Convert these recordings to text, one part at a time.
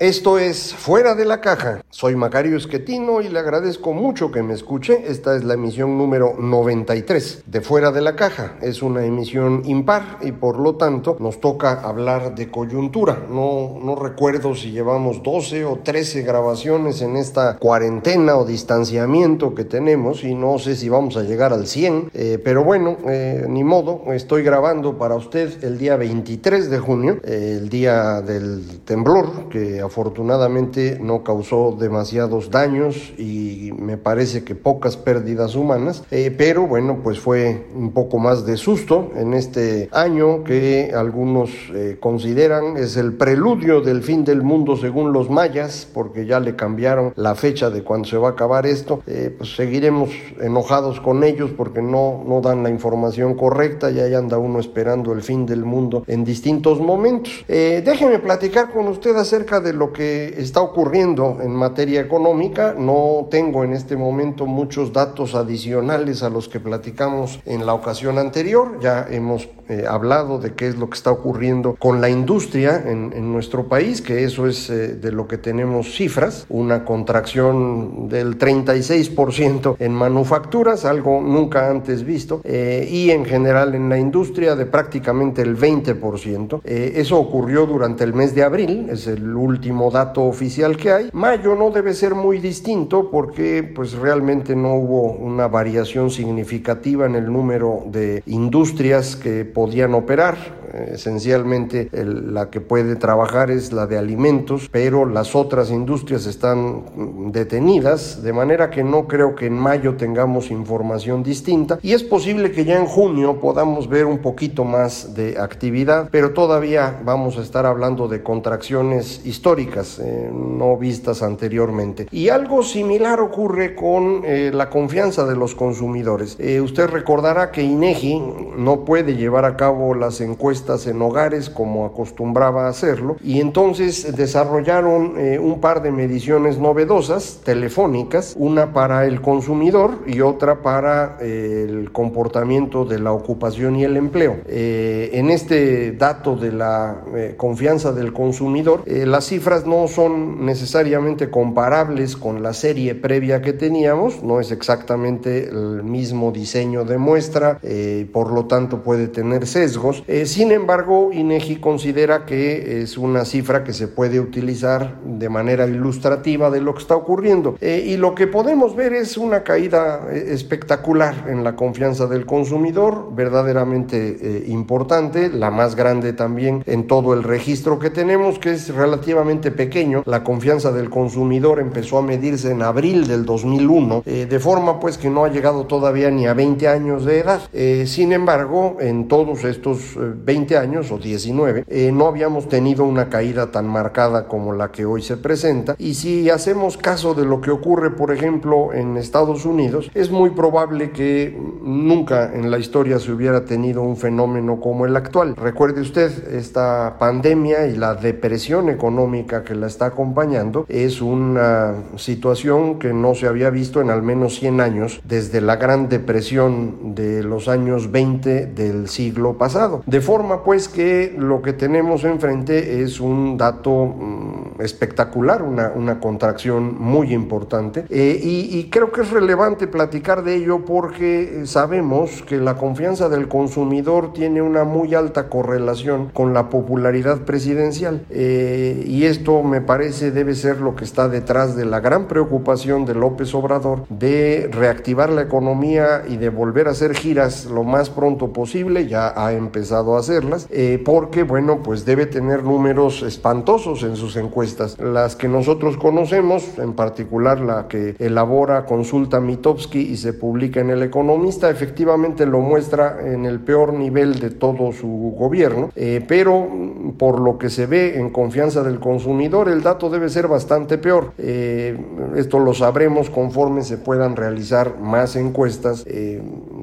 Esto es Fuera de la Caja. Soy Macario Esquetino y le agradezco mucho que me escuche. Esta es la emisión número 93 de Fuera de la Caja. Es una emisión impar y por lo tanto nos toca hablar de coyuntura. No, no recuerdo si llevamos 12 o 13 grabaciones en esta cuarentena o distanciamiento que tenemos y no sé si vamos a llegar al 100. Eh, pero bueno, eh, ni modo. Estoy grabando para usted el día 23 de junio, el día del temblor que afortunadamente no causó demasiados daños y me parece que pocas pérdidas humanas, eh, pero bueno, pues fue un poco más de susto en este año que algunos eh, consideran es el preludio del fin del mundo según los mayas, porque ya le cambiaron la fecha de cuando se va a acabar esto, eh, pues seguiremos enojados con ellos porque no, no dan la información correcta y ahí anda uno esperando el fin del mundo en distintos momentos. déjeme platicar con usted acerca de lo que está ocurriendo en materia económica. No tengo en este momento muchos datos adicionales a los que platicamos en la ocasión anterior. Ya hemos eh, hablado de qué es lo que está ocurriendo con la industria en, nuestro país, que eso es eh, de lo que tenemos cifras, una contracción del 36% en manufacturas, algo nunca antes visto, eh, y en general en la industria de prácticamente el 20%. eso ocurrió durante el mes de abril, es el último dato oficial que hay. Mayo no debe ser muy distinto porque pues realmente no hubo una variación significativa en el número de industrias que podían operar esencialmente la que puede trabajar es la de alimentos, pero las otras industrias están detenidas, de manera que no creo que en mayo tengamos información distinta y es posible que ya en junio podamos ver un poquito más de actividad, pero todavía vamos a estar hablando de contracciones históricas, eh, no vistas anteriormente. Y algo similar ocurre con eh, la confianza de los consumidores. Eh, usted recordará que INEGI no puede llevar a cabo las encuestas en hogares como acostumbraba hacerlo y entonces desarrollaron eh, un par de mediciones novedosas telefónicas, una para el consumidor y otra para eh, el comportamiento de la ocupación y el empleo. Eh, en este dato de la confianza del consumidor, las cifras no son necesariamente comparables con la serie previa que teníamos, no es exactamente el mismo diseño de muestra, por lo tanto puede tener sesgos. sin sin embargo, INEGI considera que es una cifra que se puede utilizar de manera ilustrativa de lo que está ocurriendo. Eh, y lo que podemos ver es una caída eh, espectacular en la confianza del consumidor, verdaderamente eh, importante, la más grande también en todo el registro que tenemos, que es relativamente pequeño. La confianza del consumidor empezó a medirse en abril del 2001, de forma pues que no ha llegado todavía ni a 20 años de edad. sin embargo, en todos estos 20 años o 19, eh, no habíamos tenido una caída tan marcada como la que hoy se presenta. Y si hacemos caso de lo que ocurre, por ejemplo, en Estados Unidos, es muy probable que nunca en la historia se hubiera tenido un fenómeno como el actual. Recuerde usted, esta pandemia y la depresión económica que la está acompañando es una situación que no se había visto en al menos 100 años desde la Gran Depresión de los años 20 del siglo pasado. De forma pues que lo que tenemos enfrente es un dato mm, espectacular, una, una contracción muy importante. Eh, y, creo que es relevante platicar de ello porque sabemos que la confianza del consumidor tiene una muy alta correlación con la popularidad presidencial. Eh, y esto me parece debe ser lo que está detrás de la gran preocupación de López Obrador de reactivar la economía y de volver a hacer giras lo más pronto posible. Ya ha empezado a hacerlas. Eh, porque, bueno, pues debe tener números espantosos en sus encuestas. Las que nosotros conocemos, en particular la que elabora Consulta Mitowski y se publica en El Economista, efectivamente lo muestra en el peor nivel de todo su gobierno, eh, pero por lo que se ve en confianza del consumidor, el dato debe ser bastante peor. Eh, esto lo sabremos conforme se puedan realizar más encuestas eh,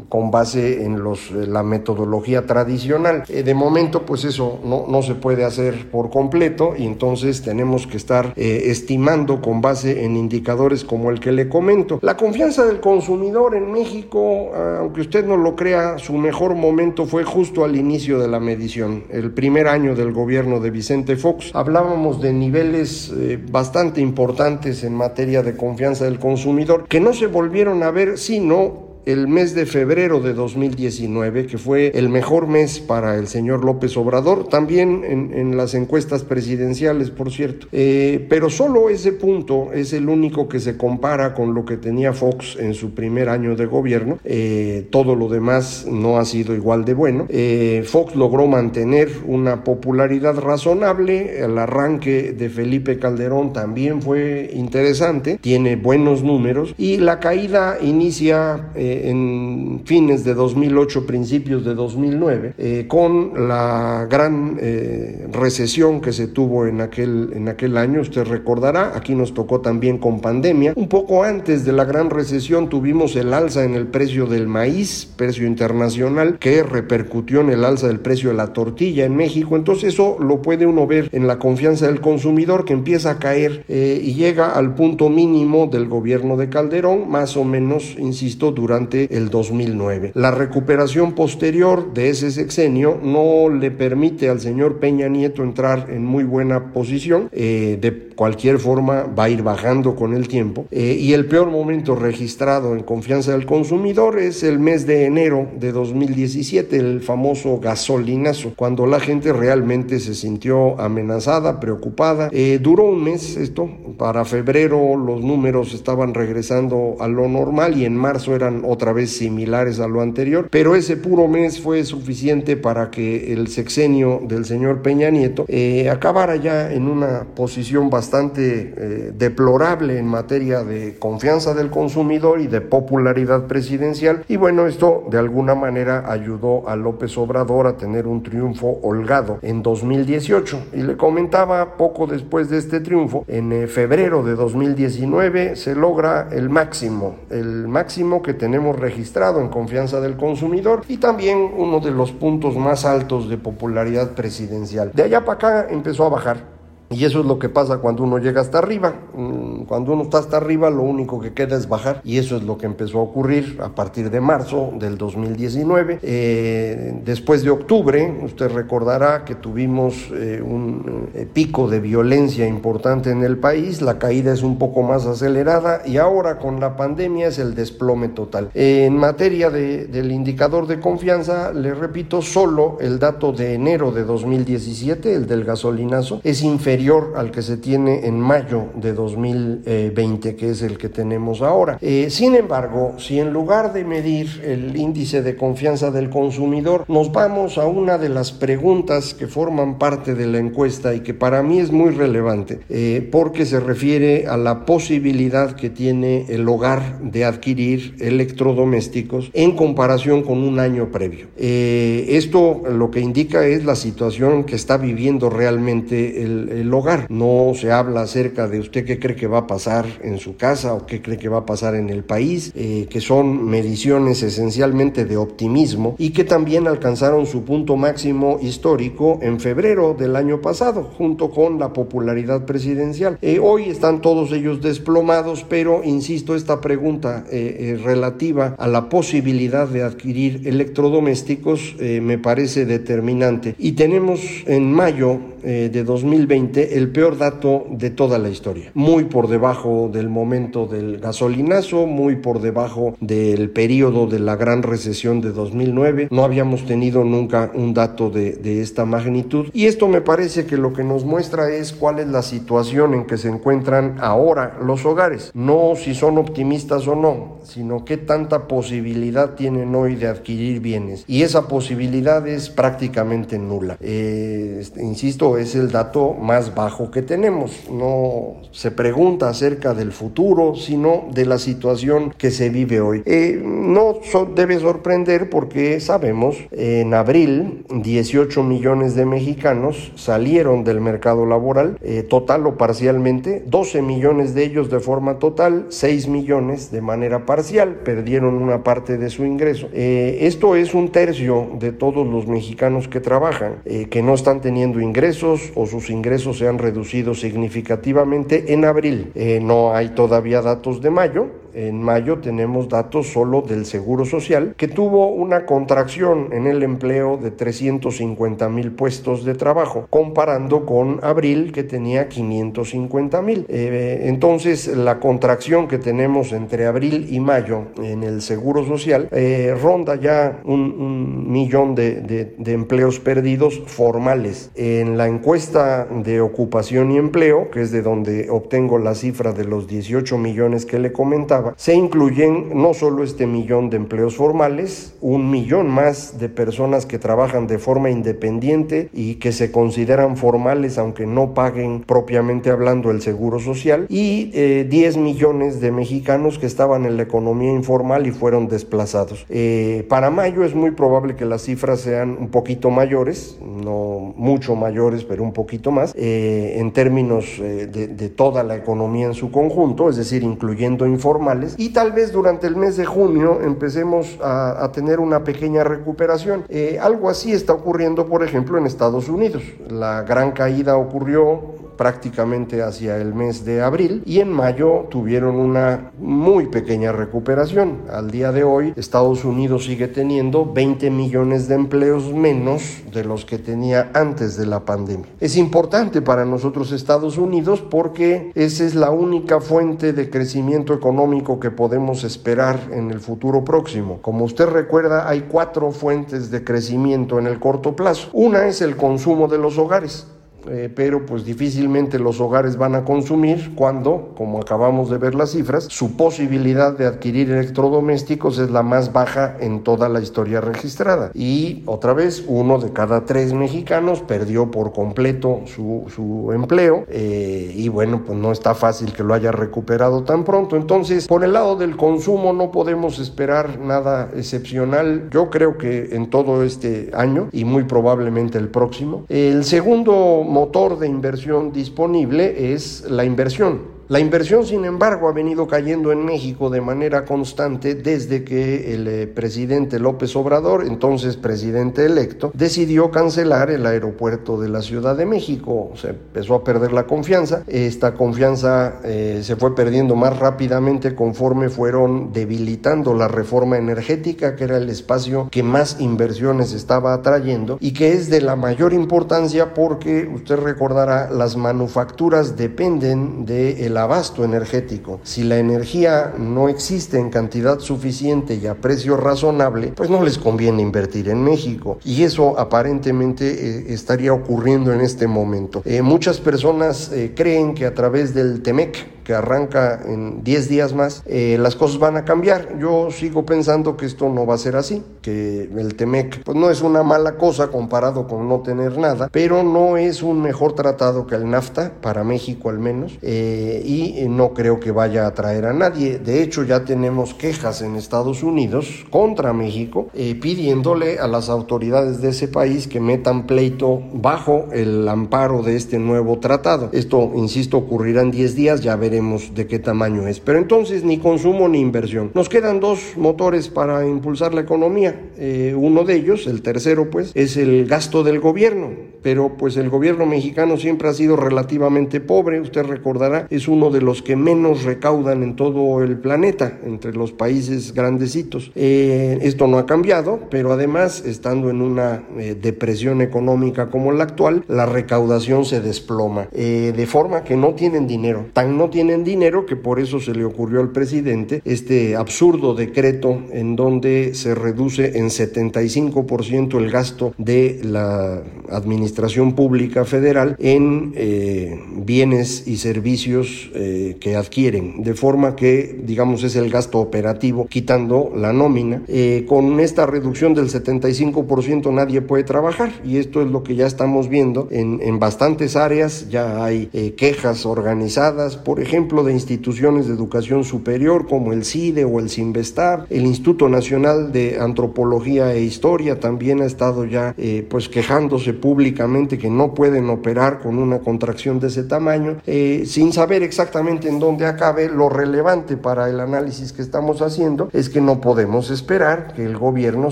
con base en los, la metodología tradicional. de momento, pues eso no, no se puede hacer por completo y entonces tenemos que estar estimando con base en indicadores como el que le comento. La confianza del consumidor en México, aunque usted no lo crea, su mejor momento fue justo al inicio de la medición, el primer año del gobierno de Vicente Fox. Hablábamos de niveles eh, bastante importantes en materia de confianza del consumidor que no se volvieron a ver sino el mes de febrero de 2019, que fue el mejor mes para el señor López Obrador, también en, las encuestas presidenciales, por cierto. Eh, pero solo ese punto es el único que se compara con lo que tenía Fox en su primer año de gobierno. Eh, todo lo demás no ha sido igual de bueno. Eh, Fox logró mantener una popularidad razonable. El arranque de Felipe Calderón también fue interesante, tiene buenos números y la caída inicia en fines de 2008, principios de 2009, eh, con la gran eh, recesión que se tuvo en aquel, en aquel año. Usted recordará, aquí nos tocó también con pandemia. Un poco antes de la gran recesión tuvimos el alza en el precio del maíz, precio internacional, que repercutió en el alza del precio de la tortilla en México. Entonces eso lo puede uno ver en la confianza del consumidor que empieza a caer eh, y llega al punto mínimo del gobierno de Calderón, más o menos, insisto, durante el 2009. La recuperación posterior de ese sexenio no le permite al señor Peña Nieto entrar en muy buena posición, eh, de cualquier forma va a ir bajando con el tiempo eh, y el peor momento registrado en confianza del consumidor es el mes de enero de 2017, el famoso gasolinazo, cuando la gente realmente se sintió amenazada, preocupada. Eh, duró un mes esto, para febrero los números estaban regresando a lo normal y en marzo eran otra vez similares a lo anterior, pero ese puro mes fue suficiente para que el sexenio del señor Peña Nieto eh, acabara ya en una posición bastante eh, deplorable en materia de confianza del consumidor y de popularidad presidencial. Y bueno, esto de alguna manera ayudó a López Obrador a tener un triunfo holgado en 2018. Y le comentaba poco después de este triunfo, en eh, febrero de 2019 se logra el máximo, el máximo que tenemos registrado en confianza del consumidor y también uno de los puntos más altos de popularidad presidencial. De allá para acá empezó a bajar y eso es lo que pasa cuando uno llega hasta arriba. Mm, cuando uno está hasta arriba, lo único que queda es bajar. Y eso es lo que empezó a ocurrir a partir de marzo del 2019. Eh, después de octubre, usted recordará que tuvimos eh, un eh, pico de violencia importante en el país. La caída es un poco más acelerada y ahora con la pandemia es el desplome total. en materia del indicador de confianza, le repito, solo el dato de enero de 2017, el del gasolinazo, es inferior al que se tiene en mayo de 2020, que es el que tenemos ahora. Eh, sin embargo, si en lugar de medir el índice de confianza del consumidor, nos vamos a una de las preguntas que forman parte de la encuesta y que para mí es muy relevante, eh, porque se refiere a la posibilidad que tiene el hogar de adquirir electrodomésticos en comparación con un año previo. Eh, esto lo que indica es la situación que está viviendo realmente el, hogar. No se habla acerca de usted qué cree que va a pasar en su casa o qué cree que va a pasar en el país, eh, que son mediciones esencialmente de optimismo y que también alcanzaron su punto máximo histórico en febrero del año pasado, junto con la popularidad presidencial. Eh, hoy están todos ellos desplomados, pero insisto, esta pregunta eh, relativa a la posibilidad de adquirir electrodomésticos me parece determinante. Y tenemos en mayo de 2020 el peor dato de toda la historia. Muy por debajo del momento del gasolinazo, muy por debajo del periodo de la gran recesión de 2009. No habíamos tenido nunca un dato de, esta magnitud. Y esto me parece que lo que nos muestra es cuál es la situación en que se encuentran ahora los hogares. No si son optimistas o no, sino qué tanta posibilidad tienen hoy de adquirir bienes. Y esa posibilidad es prácticamente nula. Eh, insisto, es el dato más bajo que tenemos. No se pregunta acerca del futuro, sino de la situación que se vive hoy. Eh, no debe sorprender porque sabemos, en abril 18 millones de mexicanos salieron del mercado laboral, eh, total o parcialmente, 12 millones de ellos de forma total, 6 millones de manera parcial, perdieron una parte de su ingreso. Eh, esto es un tercio de todos los mexicanos que trabajan, eh, que no están teniendo ingresos o sus ingresos se han reducido significativamente en abril. no hay todavía datos de mayo, en mayo tenemos datos solo del Seguro Social, que tuvo una contracción en el empleo de 350 mil puestos de trabajo, comparando con abril que tenía 550 mil. Eh, entonces, la contracción que tenemos entre abril y mayo en el Seguro Social eh, ronda ya un, millón de, de empleos perdidos formales. En la encuesta de ocupación y empleo, que es de donde obtengo la cifra de los 18 millones que le comentaba, se incluyen no solo este millón de empleos formales, un millón más de personas que trabajan de forma independiente y que se consideran formales aunque no paguen propiamente hablando el seguro social, y 10 eh, millones de mexicanos que estaban en la economía informal y fueron desplazados. Eh, para mayo es muy probable que las cifras sean un poquito mayores, no mucho mayores, pero un poquito más, eh, en términos de, de toda la economía en su conjunto, es decir, incluyendo informal y tal vez durante el mes de junio empecemos a, tener una pequeña recuperación. Eh, algo así está ocurriendo, por ejemplo, en Estados Unidos. La gran caída ocurrió prácticamente hacia el mes de abril y en mayo tuvieron una muy pequeña recuperación. Al día de hoy Estados Unidos sigue teniendo 20 millones de empleos menos de los que tenía antes de la pandemia. Es importante para nosotros Estados Unidos porque esa es la única fuente de crecimiento económico que podemos esperar en el futuro próximo. Como usted recuerda, hay cuatro fuentes de crecimiento en el corto plazo. Una es el consumo de los hogares. Eh, pero pues difícilmente los hogares van a consumir cuando, como acabamos de ver las cifras, su posibilidad de adquirir electrodomésticos es la más baja en toda la historia registrada. Y otra vez, uno de cada tres mexicanos perdió por completo su, su empleo eh, y bueno, pues no está fácil que lo haya recuperado tan pronto. Entonces, por el lado del consumo no podemos esperar nada excepcional. Yo creo que en todo este año y muy probablemente el próximo. El segundo motor de inversión disponible es la inversión. La inversión, sin embargo, ha venido cayendo en México de manera constante desde que el eh, presidente López Obrador, entonces presidente electo, decidió cancelar el aeropuerto de la Ciudad de México. Se empezó a perder la confianza. Esta confianza eh, se fue perdiendo más rápidamente conforme fueron debilitando la reforma energética, que era el espacio que más inversiones estaba atrayendo y que es de la mayor importancia porque usted recordará, las manufacturas dependen del abasto energético. Si la energía no existe en cantidad suficiente y a precio razonable, pues no les conviene invertir en México. Y eso aparentemente eh, estaría ocurriendo en este momento. Eh, muchas personas eh, creen que a través del TEMEC, que arranca en 10 días más, eh, las cosas van a cambiar. Yo sigo pensando que esto no va a ser así, que el TEMEC pues no es una mala cosa comparado con no tener nada, pero no es un mejor tratado que el NAFTA, para México al menos, eh, y no creo que vaya a atraer a nadie. De hecho, ya tenemos quejas en Estados Unidos contra México, eh, pidiéndole a las autoridades de ese país que metan pleito bajo el amparo de este nuevo tratado. Esto, insisto, ocurrirá en 10 días, ya veremos de qué tamaño es. Pero entonces ni consumo ni inversión. Nos quedan dos motores para impulsar la economía. Eh, uno de ellos, el tercero pues, es el gasto del gobierno pero pues el gobierno mexicano siempre ha sido relativamente pobre, usted recordará, es uno de los que menos recaudan en todo el planeta, entre los países grandecitos. Eh, esto no ha cambiado, pero además, estando en una eh, depresión económica como la actual, la recaudación se desploma, eh, de forma que no tienen dinero. Tan no tienen dinero que por eso se le ocurrió al presidente este absurdo decreto en donde se reduce en 75% el gasto de la administración pública federal en eh, bienes y servicios eh, que adquieren, de forma que, digamos, es el gasto operativo, quitando la nómina. Eh, con esta reducción del 75% nadie puede trabajar y esto es lo que ya estamos viendo en, en bastantes áreas, ya hay quejas organizadas, por ejemplo, de instituciones de educación superior como el CIDE o el CINVESTAB, el Instituto Nacional de Antropología e Historia también ha estado ya pues quejándose públicamente que no pueden operar con una contracción de ese tamaño, eh, sin saber exactamente en dónde acabe. Lo relevante para el análisis que estamos haciendo es que no podemos esperar que el gobierno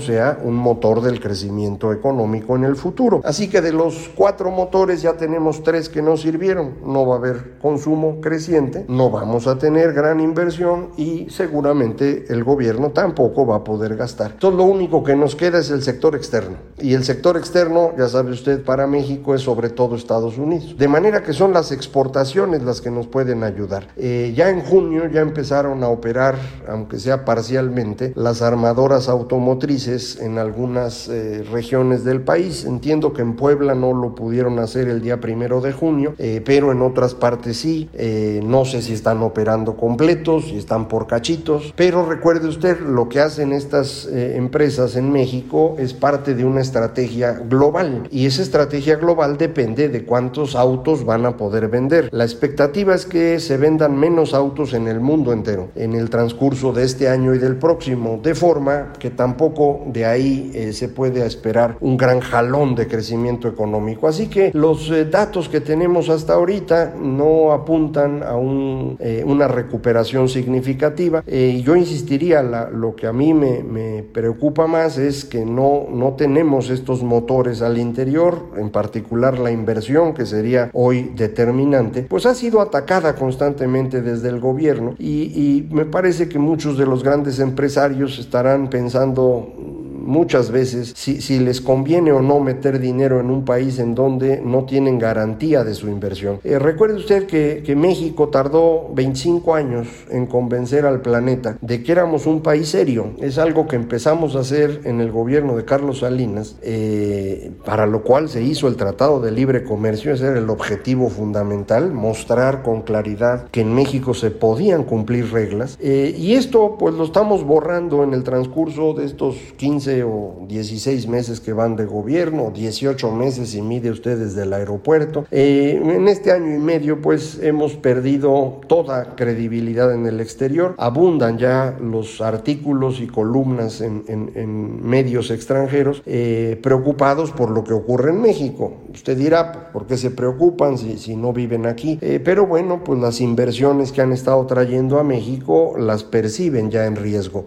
sea un motor del crecimiento económico en el futuro. Así que de los cuatro motores ya tenemos tres que no sirvieron. No va a haber consumo creciente, no vamos a tener gran inversión y seguramente el gobierno tampoco va a poder gastar. Entonces lo único que nos queda es el sector externo. Y el sector externo, ya sabe usted, para México es sobre todo Estados Unidos. De manera que son las exportaciones las que nos pueden ayudar. Eh, ya en junio ya empezaron a operar, aunque sea parcialmente, las armadoras automotrices en algunas eh, regiones del país. Entiendo que en Puebla no lo pudieron hacer el día primero de junio, eh, pero en otras partes sí. no sé si están operando completos, si están por cachitos, pero recuerde usted, lo que hacen estas empresas en México es parte de una estrategia global y esa estrategia global depende de cuántos autos van a poder vender. La expectativa es que se vendan menos autos en el mundo entero en el transcurso de este año y del próximo, de forma que tampoco de ahí eh, se puede esperar un gran jalón de crecimiento económico. Así que los eh, datos que tenemos hasta ahorita no apuntan a un, eh, una recuperación significativa. yo insistiría, lo que a mí me, me preocupa más es que no, no tenemos estos motores al interior, en particular la inversión que sería hoy determinante, pues ha sido atacada constantemente desde el gobierno y, me parece que muchos de los grandes empresarios estarán pensando muchas veces si, si, les conviene o no meter dinero en un país en donde no tienen garantía de su inversión. Eh, recuerde usted que, que, México tardó 25 años en convencer al planeta de que éramos un país serio. Es algo que empezamos a hacer en el gobierno de Carlos Salinas, eh, para lo cual se hizo el Tratado de Libre Comercio, ese era el objetivo fundamental, mostrar con claridad que en México se podían cumplir reglas. Eh, y esto pues lo estamos borrando en el transcurso de estos 15 o 16 meses que van de gobierno, 18 meses si mide usted desde el aeropuerto. Eh, en este año y medio pues hemos perdido toda credibilidad en el exterior. Abundan ya los artículos y columnas en, medios extranjeros eh, preocupados por lo que ocurre en México. Usted dirá, ¿por qué se preocupan si, si no viven aquí? Eh, pero bueno, pues las inversiones que han estado trayendo a México las perciben ya en riesgo.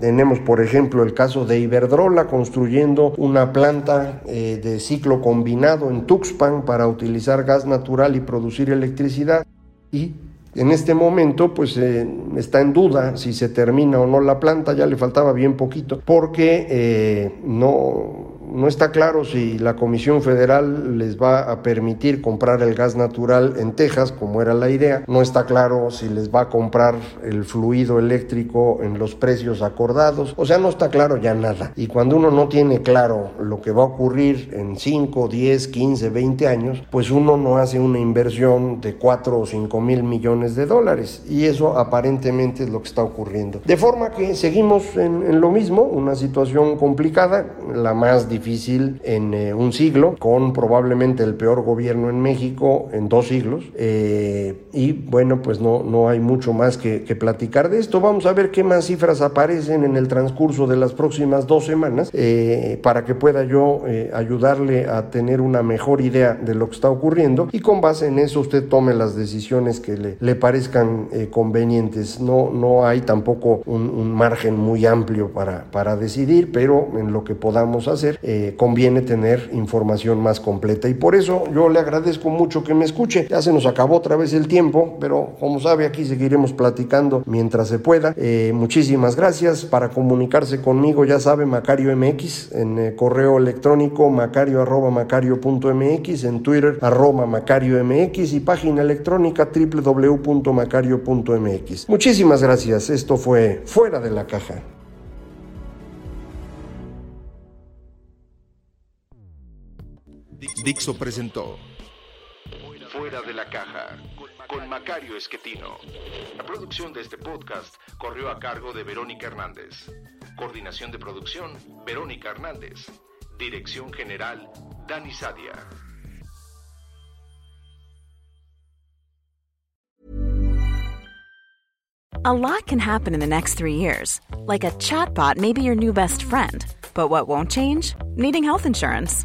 tenemos, por ejemplo, el caso de Iberdrola construyendo una planta eh, de ciclo combinado en Tuxpan para utilizar gas natural y producir electricidad. Y en este momento, pues eh, está en duda si se termina o no la planta, ya le faltaba bien poquito, porque eh, no, no está claro si la Comisión Federal les va a permitir comprar el gas natural en Texas, como era la idea. No está claro si les va a comprar el fluido eléctrico en los precios acordados. O sea, no está claro ya nada. Y cuando uno no tiene claro lo que va a ocurrir en 5, 10, 15, 20 años, pues uno no hace una inversión de 4 o 5 mil millones de dólares. Y eso aparentemente es lo que está ocurriendo. De forma que seguimos en, en lo mismo, una situación complicada, la más difícil difícil en eh, un siglo, con probablemente el peor gobierno en México en dos siglos. Eh, y bueno, pues no, no hay mucho más que, platicar de esto. Vamos a ver qué más cifras aparecen en el transcurso de las próximas dos semanas eh, para que pueda yo ayudarle a tener una mejor idea de lo que está ocurriendo y con base en eso usted tome las decisiones que le, le parezcan convenientes. No, no hay tampoco un, margen muy amplio para, para decidir, pero en lo que podamos hacer eh, conviene tener información más completa. Y por eso yo le agradezco mucho que me escuche. Ya se nos acabó otra vez el tiempo, pero como sabe, aquí seguiremos platicando mientras se pueda. Eh, muchísimas gracias. Para comunicarse conmigo, ya sabe, Macario MX, en eh, correo electrónico macario arroba macario.mx, en Twitter arroba macario MX y página electrónica www.macario.mx. Muchísimas gracias. Esto fue Fuera de la Caja. Dixo presentó Fuera de la caja con Macario Esquetino. La producción de este podcast corrió a cargo de Verónica Hernández. Coordinación de producción, Verónica Hernández. Dirección General, Dani Sadia. A lot can happen in the next three years. Like a chatbot may be your new best friend. But what won't change? Needing health insurance.